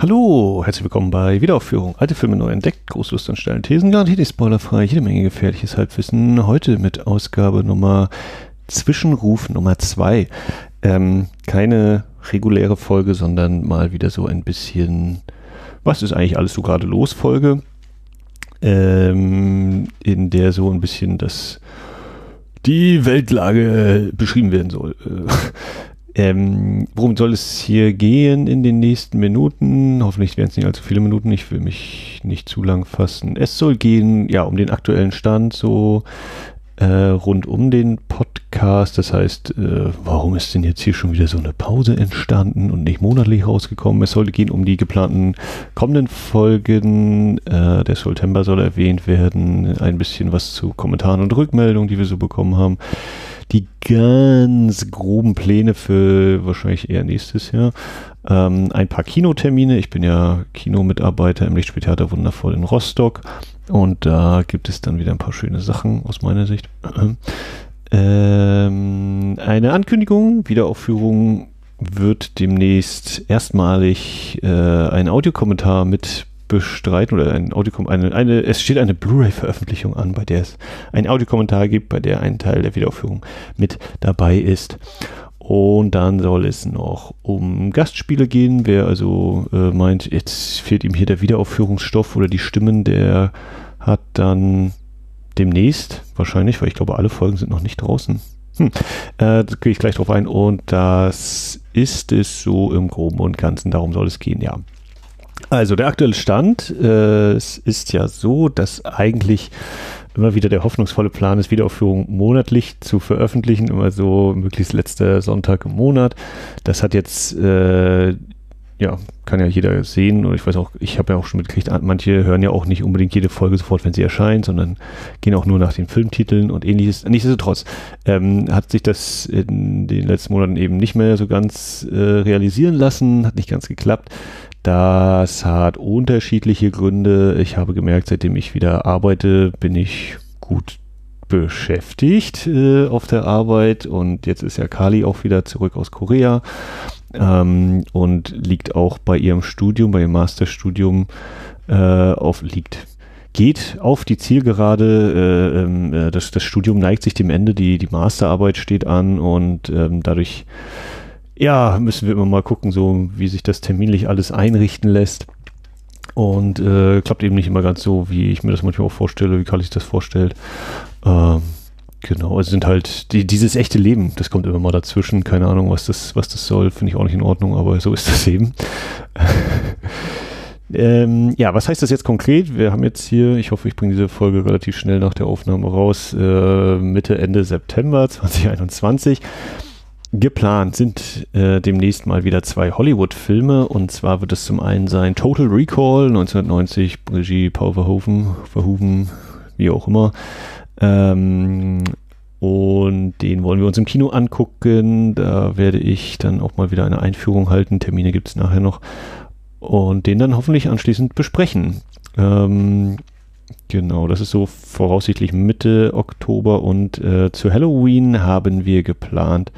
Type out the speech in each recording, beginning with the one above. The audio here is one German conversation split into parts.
Hallo, herzlich willkommen bei Wiederaufführung. Alte Filme neu entdeckt, Großlust an steilen Thesen, garantiert nicht spoilerfrei, jede Menge gefährliches Halbwissen. Heute mit Ausgabe Nummer Zwischenruf Nummer 2. Ähm, keine reguläre Folge, sondern mal wieder so ein bisschen, was ist eigentlich alles so gerade los Folge, ähm, in der so ein bisschen das die Weltlage beschrieben werden soll. Ähm, worum soll es hier gehen in den nächsten Minuten? Hoffentlich werden es nicht allzu viele Minuten. Ich will mich nicht zu lang fassen. Es soll gehen, ja, um den aktuellen Stand, so äh, rund um den Podcast. Das heißt, äh, warum ist denn jetzt hier schon wieder so eine Pause entstanden und nicht monatlich rausgekommen? Es soll gehen um die geplanten kommenden Folgen. Äh, der September soll erwähnt werden. Ein bisschen was zu Kommentaren und Rückmeldungen, die wir so bekommen haben die ganz groben Pläne für wahrscheinlich eher nächstes Jahr. Ähm, ein paar Kinotermine. Ich bin ja Kinomitarbeiter im Lichtspieltheater Wundervoll in Rostock. Und da gibt es dann wieder ein paar schöne Sachen aus meiner Sicht. Ähm, eine Ankündigung, Wiederaufführung wird demnächst erstmalig äh, ein Audiokommentar mit bestreiten oder ein Audiokom eine, eine, es steht eine Blu-ray-Veröffentlichung an, bei der es einen Audiokommentar gibt, bei der ein Teil der Wiederaufführung mit dabei ist. Und dann soll es noch um Gastspiele gehen. Wer also äh, meint, jetzt fehlt ihm hier der Wiederaufführungsstoff oder die Stimmen, der hat dann demnächst wahrscheinlich, weil ich glaube, alle Folgen sind noch nicht draußen. Hm, äh, da gehe ich gleich drauf ein. Und das ist es so im Groben und Ganzen. Darum soll es gehen, ja. Also der aktuelle Stand äh, es ist ja so, dass eigentlich immer wieder der hoffnungsvolle Plan ist, Wiederaufführung monatlich zu veröffentlichen, immer so möglichst letzter Sonntag im Monat. Das hat jetzt, äh, ja, kann ja jeder sehen und ich weiß auch, ich habe ja auch schon mitgekriegt, manche hören ja auch nicht unbedingt jede Folge sofort, wenn sie erscheint, sondern gehen auch nur nach den Filmtiteln und ähnliches. Nichtsdestotrotz ähm, hat sich das in den letzten Monaten eben nicht mehr so ganz äh, realisieren lassen, hat nicht ganz geklappt. Das hat unterschiedliche Gründe. Ich habe gemerkt, seitdem ich wieder arbeite, bin ich gut beschäftigt äh, auf der Arbeit und jetzt ist ja Kali auch wieder zurück aus Korea ähm, und liegt auch bei ihrem Studium, bei ihrem Masterstudium äh, auf liegt geht auf die Zielgerade. Äh, ähm, äh, das, das Studium neigt sich dem Ende, die, die Masterarbeit steht an und ähm, dadurch ja, müssen wir immer mal gucken, so wie sich das terminlich alles einrichten lässt. Und äh, klappt eben nicht immer ganz so, wie ich mir das manchmal auch vorstelle, wie Karl sich das vorstellt. Ähm, genau, es sind halt die, dieses echte Leben, das kommt immer mal dazwischen. Keine Ahnung, was das, was das soll, finde ich auch nicht in Ordnung, aber so ist das eben. ähm, ja, was heißt das jetzt konkret? Wir haben jetzt hier, ich hoffe, ich bringe diese Folge relativ schnell nach der Aufnahme raus, äh, Mitte, Ende September 2021. Geplant sind äh, demnächst mal wieder zwei Hollywood-Filme und zwar wird es zum einen sein Total Recall 1990, Regie Paul Verhoeven, Verhoeven, wie auch immer. Ähm, und den wollen wir uns im Kino angucken. Da werde ich dann auch mal wieder eine Einführung halten. Termine gibt es nachher noch. Und den dann hoffentlich anschließend besprechen. Ähm, genau, das ist so voraussichtlich Mitte Oktober und äh, zu Halloween haben wir geplant,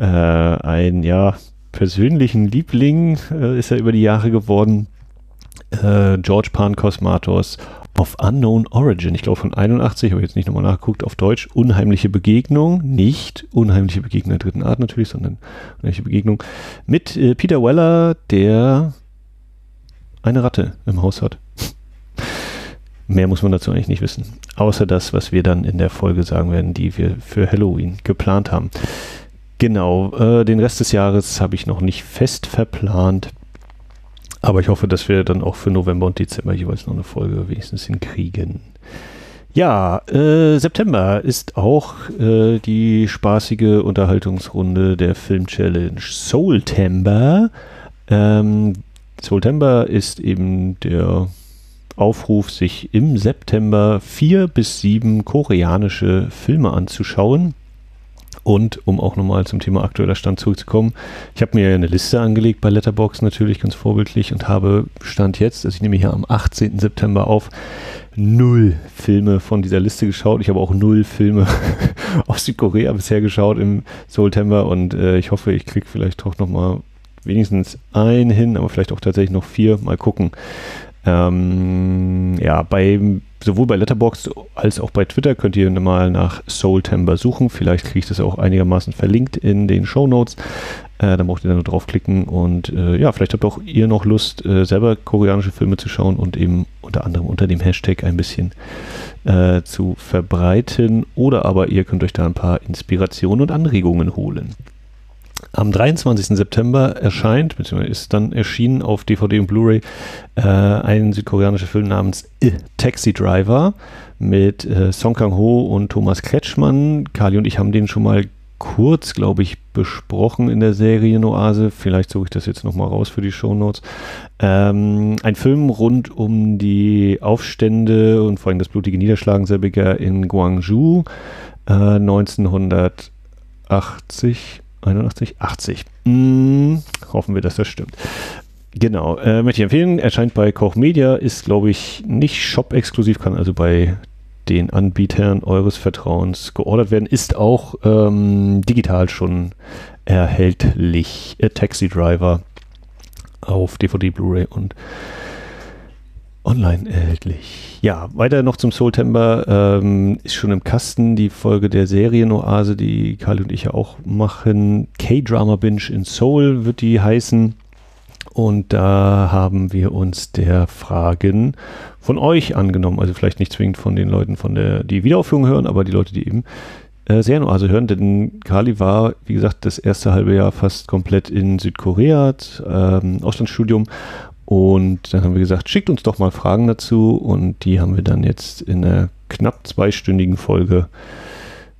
äh, ein ja persönlichen Liebling äh, ist er über die Jahre geworden. Äh, George Pan Cosmatos of Unknown Origin, ich glaube von 81, habe jetzt nicht nochmal nachgeguckt, auf Deutsch, Unheimliche Begegnung, nicht Unheimliche Begegnung der dritten Art natürlich, sondern Unheimliche Begegnung, mit äh, Peter Weller, der eine Ratte im Haus hat. Mehr muss man dazu eigentlich nicht wissen, außer das, was wir dann in der Folge sagen werden, die wir für Halloween geplant haben. Genau, äh, den Rest des Jahres habe ich noch nicht fest verplant. Aber ich hoffe, dass wir dann auch für November und Dezember jeweils noch eine Folge wenigstens hinkriegen. Ja, äh, September ist auch äh, die spaßige Unterhaltungsrunde der Film Challenge Soultember. Ähm, Soultember ist eben der Aufruf, sich im September vier bis sieben koreanische Filme anzuschauen. Und um auch nochmal zum Thema aktueller Stand zurückzukommen, ich habe mir eine Liste angelegt bei Letterbox natürlich ganz vorbildlich und habe Stand jetzt, also ich nehme hier am 18. September auf, null Filme von dieser Liste geschaut. Ich habe auch null Filme aus Südkorea bisher geschaut im September und äh, ich hoffe, ich kriege vielleicht doch nochmal wenigstens ein hin, aber vielleicht auch tatsächlich noch vier. Mal gucken. Ähm, ja, bei, sowohl bei Letterboxd als auch bei Twitter könnt ihr mal nach Soultember suchen. Vielleicht kriege ich das auch einigermaßen verlinkt in den Show Notes. Äh, dann braucht ihr dann nur draufklicken und äh, ja, vielleicht habt auch ihr noch Lust, äh, selber koreanische Filme zu schauen und eben unter anderem unter dem Hashtag ein bisschen äh, zu verbreiten. Oder aber ihr könnt euch da ein paar Inspirationen und Anregungen holen. Am 23. September erscheint, beziehungsweise ist dann erschienen auf DVD und Blu-ray, äh, ein südkoreanischer Film namens I, Taxi Driver mit äh, Song Kang-ho und Thomas Kretschmann. Kali und ich haben den schon mal kurz, glaube ich, besprochen in der Serie Noase. Vielleicht suche ich das jetzt nochmal raus für die Shownotes. Ähm, ein Film rund um die Aufstände und vor allem das blutige Niederschlagen selbiger in Guangzhou äh, 1980 81, 80. Hm, hoffen wir, dass das stimmt. Genau, äh, möchte ich empfehlen. Erscheint bei Koch Media, ist glaube ich nicht Shop-exklusiv, kann also bei den Anbietern eures Vertrauens geordert werden. Ist auch ähm, digital schon erhältlich. Äh, Taxi Driver auf DVD, Blu-ray und online erhältlich. Ja, weiter noch zum Soultember. Ähm, ist schon im Kasten die Folge der Serienoase, die Kali und ich ja auch machen. K-Drama Binge in Soul wird die heißen. Und da haben wir uns der Fragen von euch angenommen. Also vielleicht nicht zwingend von den Leuten, von der, die Wiederaufführung hören, aber die Leute, die eben äh, Serienoase hören. Denn Kali war, wie gesagt, das erste halbe Jahr fast komplett in Südkorea, ähm, Auslandsstudium und dann haben wir gesagt, schickt uns doch mal Fragen dazu und die haben wir dann jetzt in einer knapp zweistündigen Folge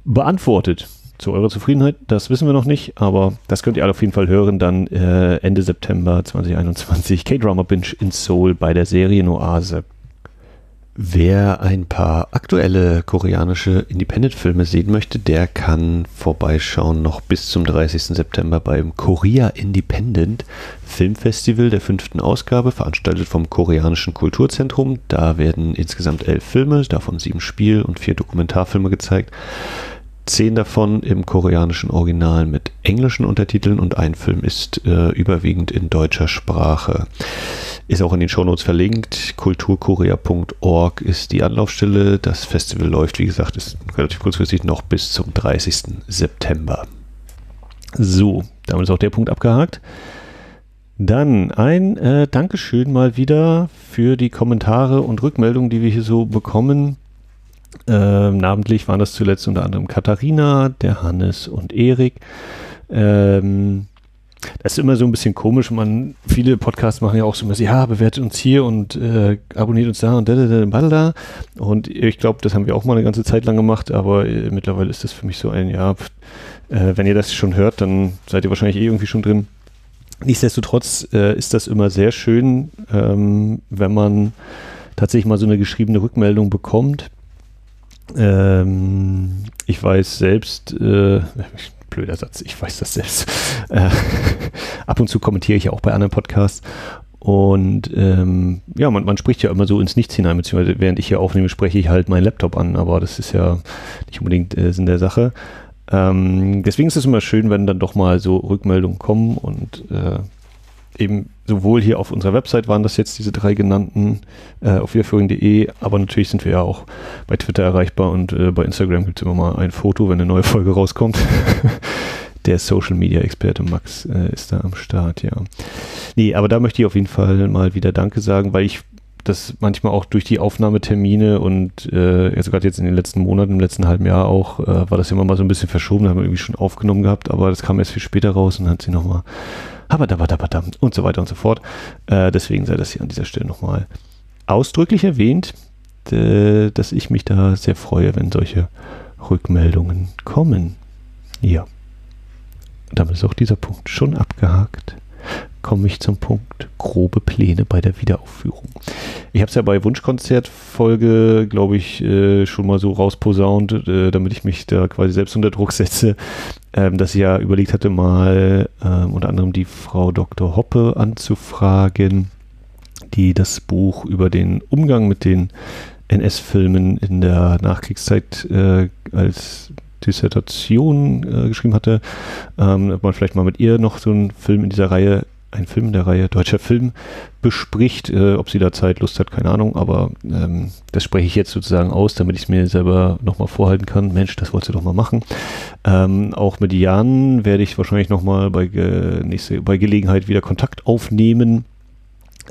beantwortet. Zu eurer Zufriedenheit, das wissen wir noch nicht, aber das könnt ihr alle auf jeden Fall hören dann äh, Ende September 2021. K-Drama Binge in Seoul bei der Serienoase. Wer ein paar aktuelle koreanische Independent-Filme sehen möchte, der kann vorbeischauen noch bis zum 30. September beim Korea Independent Filmfestival der fünften Ausgabe, veranstaltet vom Koreanischen Kulturzentrum. Da werden insgesamt elf Filme, davon sieben Spiel- und vier Dokumentarfilme gezeigt. Zehn davon im koreanischen Original mit englischen Untertiteln und ein Film ist äh, überwiegend in deutscher Sprache. Ist auch in den Shownotes verlinkt. Kulturkorea.org ist die Anlaufstelle. Das Festival läuft, wie gesagt, ist relativ kurzfristig noch bis zum 30. September. So, damit ist auch der Punkt abgehakt. Dann ein äh, Dankeschön mal wieder für die Kommentare und Rückmeldungen, die wir hier so bekommen. Ähm, namentlich waren das zuletzt unter anderem Katharina, der Hannes und Erik. Ähm, das ist immer so ein bisschen komisch. Man, viele Podcasts machen ja auch so immer, ja, bewertet uns hier und äh, abonniert uns da und da, da, da, da. Und ich glaube, das haben wir auch mal eine ganze Zeit lang gemacht, aber äh, mittlerweile ist das für mich so ein, ja, äh, wenn ihr das schon hört, dann seid ihr wahrscheinlich eh irgendwie schon drin. Nichtsdestotrotz äh, ist das immer sehr schön, ähm, wenn man tatsächlich mal so eine geschriebene Rückmeldung bekommt. Ähm, ich weiß selbst, äh, blöder Satz, ich weiß das selbst. Äh, ab und zu kommentiere ich ja auch bei anderen Podcasts. Und ähm, ja, man, man spricht ja immer so ins Nichts hinein, beziehungsweise während ich hier aufnehme, spreche ich halt meinen Laptop an, aber das ist ja nicht unbedingt äh, Sinn der Sache. Ähm, deswegen ist es immer schön, wenn dann doch mal so Rückmeldungen kommen und äh, eben sowohl hier auf unserer Website waren das jetzt diese drei genannten äh, auf wiederführung.de, aber natürlich sind wir ja auch bei Twitter erreichbar und äh, bei Instagram gibt es immer mal ein Foto, wenn eine neue Folge rauskommt. Der Social Media Experte Max äh, ist da am Start, ja. Nee, aber da möchte ich auf jeden Fall mal wieder Danke sagen, weil ich das manchmal auch durch die Aufnahmetermine und äh, gerade jetzt in den letzten Monaten, im letzten halben Jahr auch, äh, war das immer mal so ein bisschen verschoben, da haben wir irgendwie schon aufgenommen gehabt, aber das kam erst viel später raus und hat sie nochmal habadabadabadam und so weiter und so fort. Äh, deswegen sei das hier an dieser Stelle nochmal ausdrücklich erwähnt, dass ich mich da sehr freue, wenn solche Rückmeldungen kommen. Ja. Damit ist auch dieser Punkt schon abgehakt komme ich zum Punkt grobe Pläne bei der Wiederaufführung. Ich habe es ja bei Wunschkonzertfolge, glaube ich, äh, schon mal so rausposaunt, äh, damit ich mich da quasi selbst unter Druck setze, ähm, dass ich ja überlegt hatte, mal ähm, unter anderem die Frau Dr. Hoppe anzufragen, die das Buch über den Umgang mit den NS-Filmen in der Nachkriegszeit äh, als Dissertation äh, geschrieben hatte, ähm, ob man vielleicht mal mit ihr noch so einen Film in dieser Reihe ein Film in der Reihe Deutscher Film bespricht. Äh, ob sie da Zeit, Lust hat, keine Ahnung, aber ähm, das spreche ich jetzt sozusagen aus, damit ich es mir selber nochmal vorhalten kann. Mensch, das wolltest du doch mal machen. Ähm, auch mit Jan werde ich wahrscheinlich nochmal bei, äh, bei Gelegenheit wieder Kontakt aufnehmen.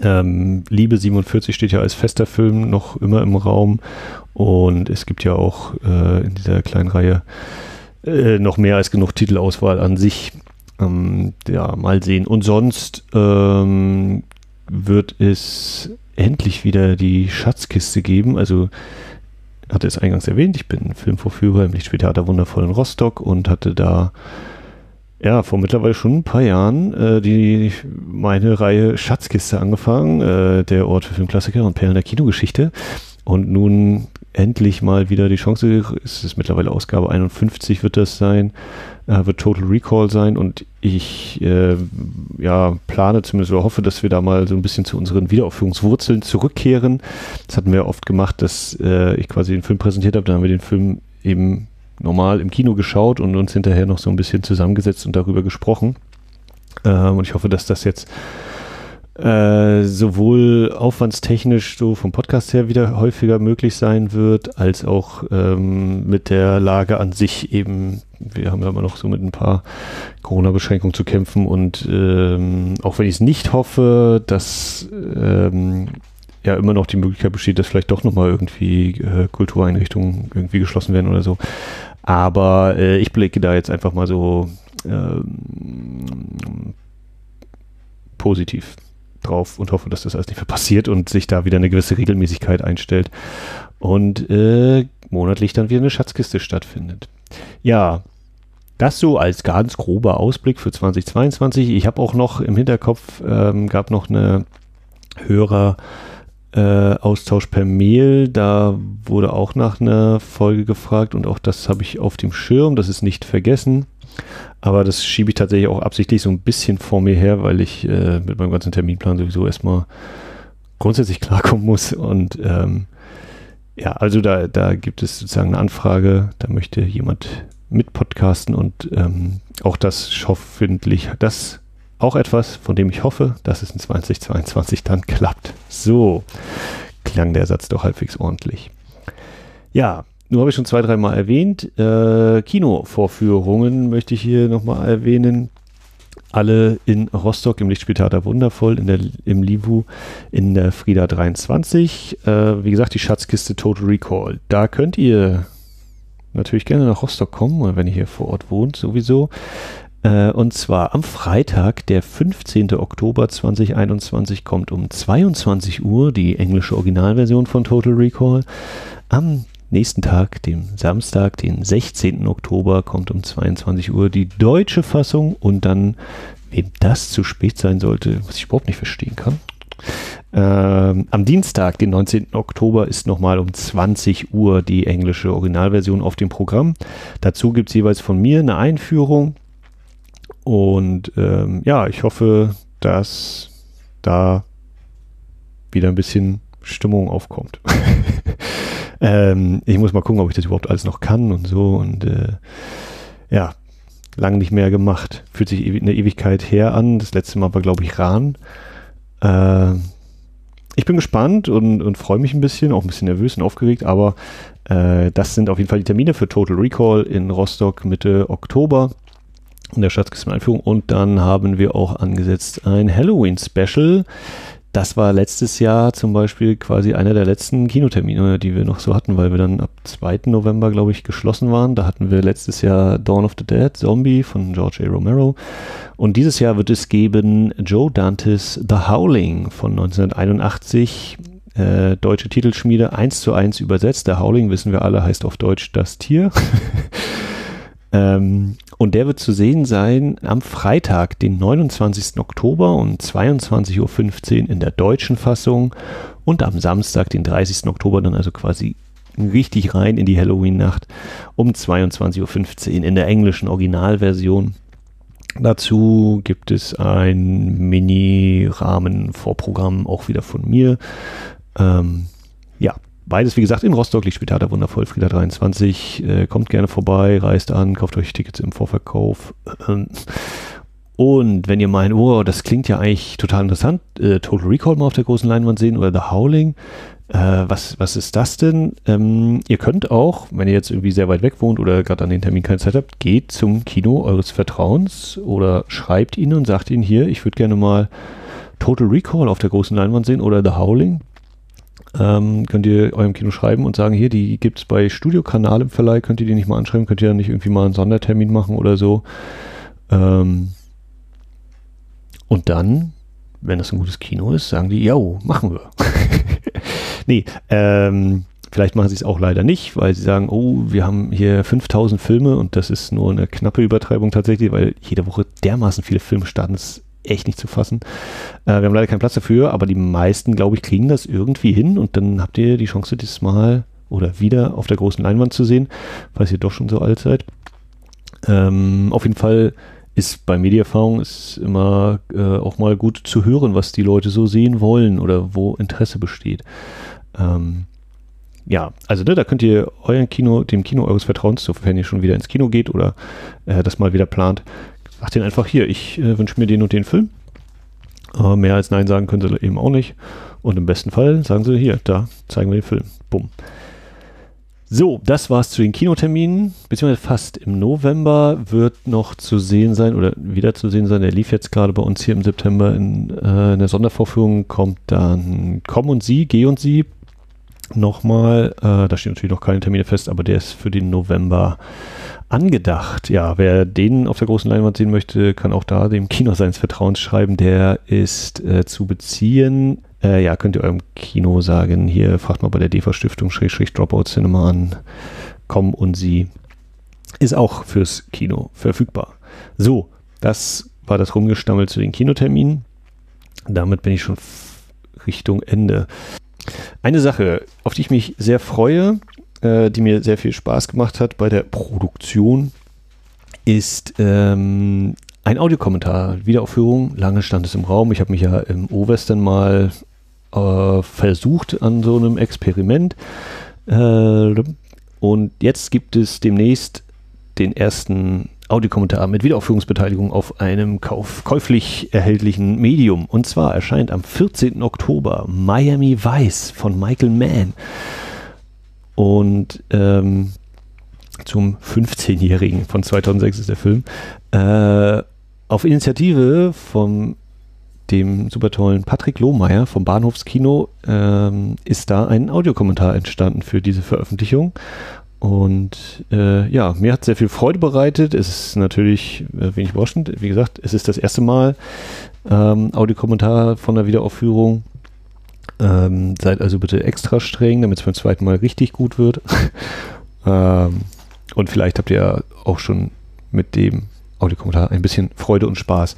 Ähm, Liebe 47 steht ja als fester Film noch immer im Raum und es gibt ja auch äh, in dieser kleinen Reihe äh, noch mehr als genug Titelauswahl an sich. Ähm, ja, mal sehen. Und sonst ähm, wird es endlich wieder die Schatzkiste geben. Also hatte es eingangs erwähnt, ich bin Filmvorführer im Lichtspieltheater Wundervoll in Rostock und hatte da ja vor mittlerweile schon ein paar Jahren äh, die meine Reihe Schatzkiste angefangen, äh, der Ort für Filmklassiker und Perlen der Kinogeschichte. Und nun endlich mal wieder die Chance, es ist mittlerweile Ausgabe 51 wird das sein, äh, wird Total Recall sein und ich äh, ja, plane zumindest oder hoffe, dass wir da mal so ein bisschen zu unseren Wiederaufführungswurzeln zurückkehren. Das hatten wir oft gemacht, dass äh, ich quasi den Film präsentiert habe, da haben wir den Film eben normal im Kino geschaut und uns hinterher noch so ein bisschen zusammengesetzt und darüber gesprochen. Ähm, und ich hoffe, dass das jetzt äh, sowohl aufwandstechnisch so vom Podcast her wieder häufiger möglich sein wird, als auch ähm, mit der Lage an sich eben. Wir haben ja immer noch so mit ein paar Corona-Beschränkungen zu kämpfen und ähm, auch wenn ich es nicht hoffe, dass ähm, ja immer noch die Möglichkeit besteht, dass vielleicht doch nochmal irgendwie äh, Kultureinrichtungen irgendwie geschlossen werden oder so. Aber äh, ich blicke da jetzt einfach mal so ähm, positiv drauf und hoffe, dass das alles nicht mehr passiert und sich da wieder eine gewisse Regelmäßigkeit einstellt und äh, monatlich dann wieder eine Schatzkiste stattfindet. Ja, das so als ganz grober Ausblick für 2022. Ich habe auch noch im Hinterkopf, ähm, gab noch eine Hörer äh, Austausch per Mail. Da wurde auch nach einer Folge gefragt und auch das habe ich auf dem Schirm. Das ist nicht vergessen. Aber das schiebe ich tatsächlich auch absichtlich so ein bisschen vor mir her, weil ich äh, mit meinem ganzen Terminplan sowieso erstmal grundsätzlich klarkommen muss. Und ähm, ja, also da, da gibt es sozusagen eine Anfrage, da möchte jemand mit podcasten und ähm, auch das hoffentlich, das auch etwas, von dem ich hoffe, dass es in 2022 dann klappt. So klang der Satz doch halbwegs ordentlich. Ja, nur habe ich schon zwei, dreimal erwähnt. Äh, Kinovorführungen möchte ich hier nochmal erwähnen. Alle in Rostock im Lichtspieltheater Wundervoll, in der, im Livu, in der Frieda 23. Äh, wie gesagt, die Schatzkiste Total Recall. Da könnt ihr natürlich gerne nach Rostock kommen, wenn ihr hier vor Ort wohnt, sowieso. Äh, und zwar am Freitag, der 15. Oktober 2021, kommt um 22 Uhr die englische Originalversion von Total Recall. Am nächsten Tag, dem Samstag, den 16. Oktober, kommt um 22 Uhr die deutsche Fassung und dann, wem das zu spät sein sollte, was ich überhaupt nicht verstehen kann. Ähm, am Dienstag, den 19. Oktober, ist nochmal um 20 Uhr die englische Originalversion auf dem Programm. Dazu gibt es jeweils von mir eine Einführung. Und ähm, ja, ich hoffe, dass da wieder ein bisschen Stimmung aufkommt. Ähm, ich muss mal gucken, ob ich das überhaupt alles noch kann und so. Und äh, ja, lang nicht mehr gemacht. Fühlt sich eine Ewigkeit her an. Das letzte Mal war, glaube ich, Rahn. Äh, ich bin gespannt und, und freue mich ein bisschen, auch ein bisschen nervös und aufgeregt, aber äh, das sind auf jeden Fall die Termine für Total Recall in Rostock Mitte Oktober in der Schatzkisten-Einführung. Und dann haben wir auch angesetzt ein Halloween-Special das war letztes Jahr zum Beispiel quasi einer der letzten Kinotermine, die wir noch so hatten, weil wir dann ab 2. November, glaube ich, geschlossen waren. Da hatten wir letztes Jahr Dawn of the Dead, Zombie von George A. Romero. Und dieses Jahr wird es geben Joe Dantes The Howling von 1981. Äh, deutsche Titelschmiede, eins zu eins übersetzt. The Howling, wissen wir alle, heißt auf Deutsch das Tier. ähm, und der wird zu sehen sein am Freitag, den 29. Oktober um 22.15 Uhr in der deutschen Fassung und am Samstag, den 30. Oktober, dann also quasi richtig rein in die Halloween-Nacht um 22.15 Uhr in der englischen Originalversion. Dazu gibt es ein Mini-Rahmen-Vorprogramm auch wieder von mir. Ähm, ja, beides, wie gesagt, in Rostock, Lichtspieltheater wundervoll, Frieda 23. Äh, kommt gerne vorbei, reist an, kauft euch Tickets im Vorverkauf. Und wenn ihr meint, oh, das klingt ja eigentlich total interessant, äh, Total Recall mal auf der großen Leinwand sehen oder The Howling, äh, was, was ist das denn? Ähm, ihr könnt auch, wenn ihr jetzt irgendwie sehr weit weg wohnt oder gerade an den Termin keine Zeit habt, geht zum Kino eures Vertrauens oder schreibt ihnen und sagt ihnen hier, ich würde gerne mal Total Recall auf der großen Leinwand sehen oder The Howling. Ähm, könnt ihr eurem Kino schreiben und sagen, hier, die gibt es bei Studiokanal im Verleih, könnt ihr die nicht mal anschreiben, könnt ihr dann nicht irgendwie mal einen Sondertermin machen oder so. Ähm, und dann, wenn das ein gutes Kino ist, sagen die, ja, machen wir. Nee, ähm, vielleicht machen sie es auch leider nicht, weil sie sagen, oh, wir haben hier 5000 Filme und das ist nur eine knappe Übertreibung tatsächlich, weil jede Woche dermaßen viele Filme starten, ist echt nicht zu fassen. Äh, wir haben leider keinen Platz dafür, aber die meisten, glaube ich, kriegen das irgendwie hin und dann habt ihr die Chance, das mal oder wieder auf der großen Leinwand zu sehen, falls ihr doch schon so alt seid. Ähm, auf jeden Fall ist bei Medieerfahrung ist immer äh, auch mal gut zu hören, was die Leute so sehen wollen oder wo Interesse besteht. Ähm, ja, also ne, da könnt ihr euren Kino, dem Kino eures Vertrauens, sofern ihr schon wieder ins Kino geht oder äh, das mal wieder plant, sagt den einfach hier, ich äh, wünsche mir den und den Film. Äh, mehr als Nein sagen können sie eben auch nicht. Und im besten Fall sagen sie hier, da zeigen wir den Film. Bumm. So, das war's zu den Kinoterminen, beziehungsweise fast im November wird noch zu sehen sein oder wieder zu sehen sein. Der lief jetzt gerade bei uns hier im September in, äh, in der Sondervorführung. Kommt dann Komm und Sie, Geh und Sie nochmal. Äh, da stehen natürlich noch keine Termine fest, aber der ist für den November angedacht. Ja, wer den auf der großen Leinwand sehen möchte, kann auch da dem Kino seines Vertrauens schreiben. Der ist äh, zu beziehen äh, ja, könnt ihr eurem Kino sagen, hier fragt mal bei der DEFA-Stiftung Schrägstrich Dropout Cinema an. Komm und sie ist auch fürs Kino verfügbar. So, das war das Rumgestammel zu den Kinoterminen. Damit bin ich schon Richtung Ende. Eine Sache, auf die ich mich sehr freue, äh, die mir sehr viel Spaß gemacht hat bei der Produktion, ist ähm, ein Audiokommentar, Wiederaufführung. Lange stand es im Raum. Ich habe mich ja im O-Western mal äh, versucht an so einem Experiment. Äh, und jetzt gibt es demnächst den ersten Audiokommentar mit Wiederaufführungsbeteiligung auf einem kauf käuflich erhältlichen Medium. Und zwar erscheint am 14. Oktober Miami Vice von Michael Mann. Und ähm, zum 15-Jährigen von 2006 ist der Film. Äh, auf Initiative vom dem super tollen Patrick Lohmeier vom Bahnhofskino ähm, ist da ein Audiokommentar entstanden für diese Veröffentlichung. Und äh, ja, mir hat sehr viel Freude bereitet. Es ist natürlich äh, wenig überraschend. Wie gesagt, es ist das erste Mal ähm, Audiokommentar von der Wiederaufführung. Ähm, seid also bitte extra streng, damit es beim zweiten Mal richtig gut wird. ähm, und vielleicht habt ihr auch schon mit dem Audiokommentar ein bisschen Freude und Spaß.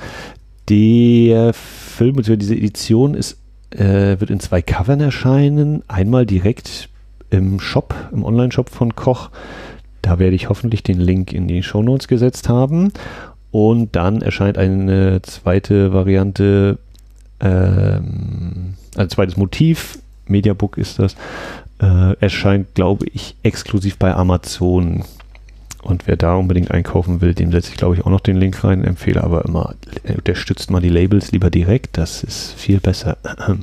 Der Film, bzw. diese Edition ist, äh, wird in zwei Covern erscheinen. Einmal direkt im Shop, im Online-Shop von Koch. Da werde ich hoffentlich den Link in die Show Notes gesetzt haben. Und dann erscheint eine zweite Variante, ähm, ein zweites Motiv, Mediabook ist das, äh, erscheint, glaube ich, exklusiv bei Amazon. Und wer da unbedingt einkaufen will, dem setze ich, glaube ich, auch noch den Link rein. Empfehle aber immer, unterstützt mal die Labels lieber direkt. Das ist viel besser.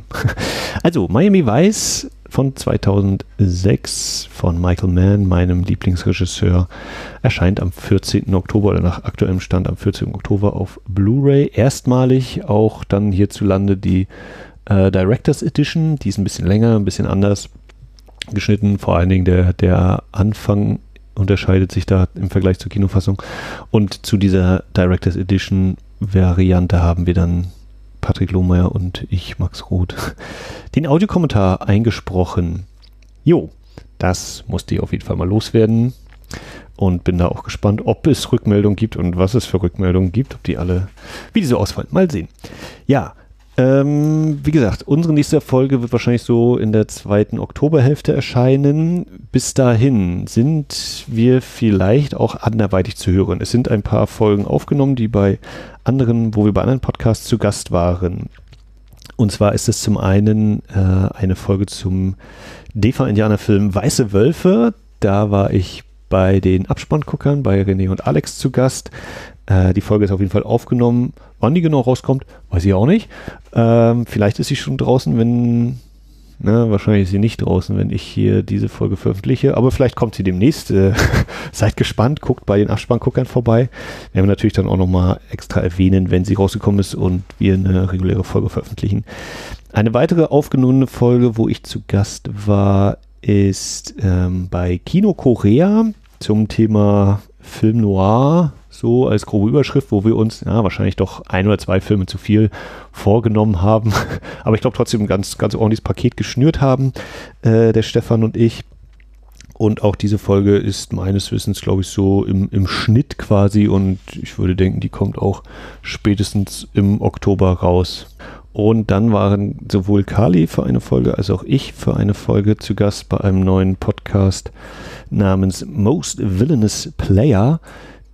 Also, Miami Vice von 2006 von Michael Mann, meinem Lieblingsregisseur, erscheint am 14. Oktober oder nach aktuellem Stand am 14. Oktober auf Blu-ray. Erstmalig auch dann hierzulande die äh, Director's Edition. Die ist ein bisschen länger, ein bisschen anders geschnitten. Vor allen Dingen der, der Anfang unterscheidet sich da im Vergleich zur Kinofassung. Und zu dieser Director's Edition Variante haben wir dann Patrick Lohmeier und ich, Max Roth, den Audiokommentar eingesprochen. Jo, das musste ich auf jeden Fall mal loswerden und bin da auch gespannt, ob es Rückmeldungen gibt und was es für Rückmeldungen gibt, ob die alle, wie die so ausfallen. Mal sehen. Ja, ähm, wie gesagt, unsere nächste Folge wird wahrscheinlich so in der zweiten Oktoberhälfte erscheinen. Bis dahin sind wir vielleicht auch anderweitig zu hören. Es sind ein paar Folgen aufgenommen, die bei anderen, wo wir bei anderen Podcasts zu Gast waren. Und zwar ist es zum einen äh, eine Folge zum DEFA-Indianer-Film Weiße Wölfe. Da war ich bei den Abspannguckern, bei René und Alex zu Gast. Äh, die Folge ist auf jeden Fall aufgenommen. Wann die genau rauskommt, weiß ich auch nicht. Ähm, vielleicht ist sie schon draußen, wenn Ne, wahrscheinlich ist sie nicht draußen, wenn ich hier diese Folge veröffentliche, aber vielleicht kommt sie demnächst. Äh, seid gespannt, guckt bei den Abspannguckern vorbei. Wir haben natürlich dann auch nochmal extra erwähnen, wenn sie rausgekommen ist und wir eine reguläre Folge veröffentlichen. Eine weitere aufgenommene Folge, wo ich zu Gast war, ist ähm, bei Kino Korea zum Thema Film Noir so als grobe Überschrift, wo wir uns ja, wahrscheinlich doch ein oder zwei Filme zu viel vorgenommen haben. Aber ich glaube trotzdem ein ganz, ganz ordentliches Paket geschnürt haben, äh, der Stefan und ich. Und auch diese Folge ist meines Wissens, glaube ich, so im, im Schnitt quasi. Und ich würde denken, die kommt auch spätestens im Oktober raus. Und dann waren sowohl Kali für eine Folge als auch ich für eine Folge zu Gast bei einem neuen Podcast namens Most Villainous Player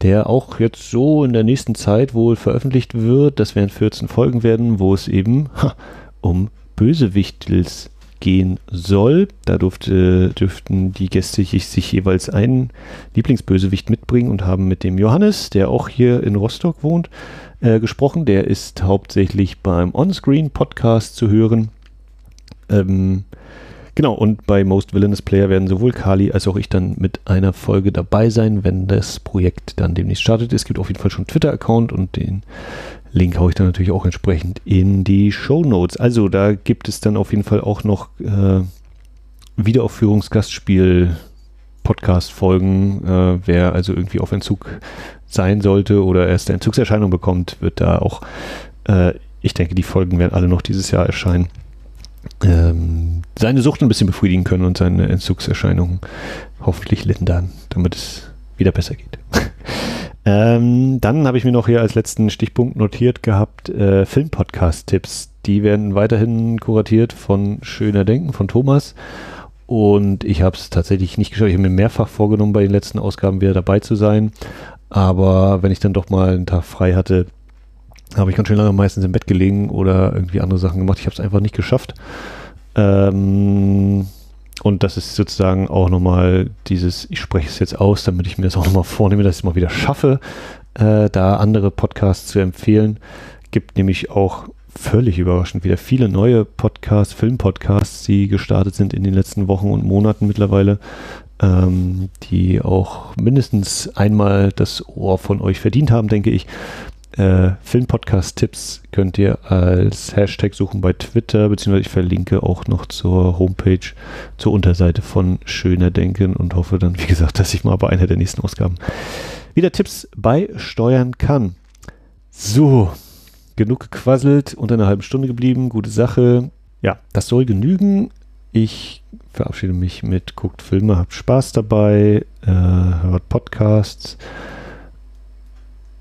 der auch jetzt so in der nächsten Zeit wohl veröffentlicht wird. Das werden 14 Folgen werden, wo es eben ha, um Bösewichtels gehen soll. Da durfte, dürften die Gäste sich jeweils einen Lieblingsbösewicht mitbringen und haben mit dem Johannes, der auch hier in Rostock wohnt, äh, gesprochen. Der ist hauptsächlich beim Onscreen-Podcast zu hören. Ähm, Genau, und bei Most Villainous Player werden sowohl Kali als auch ich dann mit einer Folge dabei sein, wenn das Projekt dann demnächst startet. Es gibt auf jeden Fall schon einen Twitter-Account und den Link haue ich dann natürlich auch entsprechend in die Show Notes. Also da gibt es dann auf jeden Fall auch noch äh, Wiederaufführungsgastspiel Podcast-Folgen. Äh, wer also irgendwie auf Entzug sein sollte oder erst eine Entzugserscheinung bekommt, wird da auch, äh, ich denke, die Folgen werden alle noch dieses Jahr erscheinen ähm, seine Sucht ein bisschen befriedigen können und seine Entzugserscheinungen hoffentlich lindern, damit es wieder besser geht. ähm, dann habe ich mir noch hier als letzten Stichpunkt notiert gehabt, äh, Filmpodcast-Tipps. Die werden weiterhin kuratiert von Schöner Denken, von Thomas. Und ich habe es tatsächlich nicht geschafft. Ich habe mir mehrfach vorgenommen, bei den letzten Ausgaben wieder dabei zu sein. Aber wenn ich dann doch mal einen Tag frei hatte, habe ich ganz schön lange meistens im Bett gelegen oder irgendwie andere Sachen gemacht. Ich habe es einfach nicht geschafft. Ähm, und das ist sozusagen auch nochmal dieses, ich spreche es jetzt aus, damit ich mir das auch nochmal vornehme, dass ich es mal wieder schaffe, äh, da andere Podcasts zu empfehlen. Gibt nämlich auch völlig überraschend wieder viele neue Podcasts, Filmpodcasts, die gestartet sind in den letzten Wochen und Monaten mittlerweile, ähm, die auch mindestens einmal das Ohr von euch verdient haben, denke ich äh, Filmpodcast-Tipps könnt ihr als Hashtag suchen bei Twitter, beziehungsweise ich verlinke auch noch zur Homepage, zur Unterseite von Schöner Denken und hoffe dann, wie gesagt, dass ich mal bei einer der nächsten Ausgaben wieder Tipps beisteuern kann. So, genug gequasselt, unter einer halben Stunde geblieben, gute Sache. Ja, das soll genügen. Ich verabschiede mich mit guckt Filme, habt Spaß dabei, äh, hört Podcasts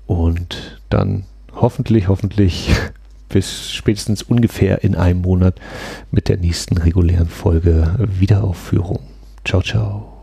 und dann hoffentlich, hoffentlich bis spätestens ungefähr in einem Monat mit der nächsten regulären Folge Wiederaufführung. Ciao, ciao.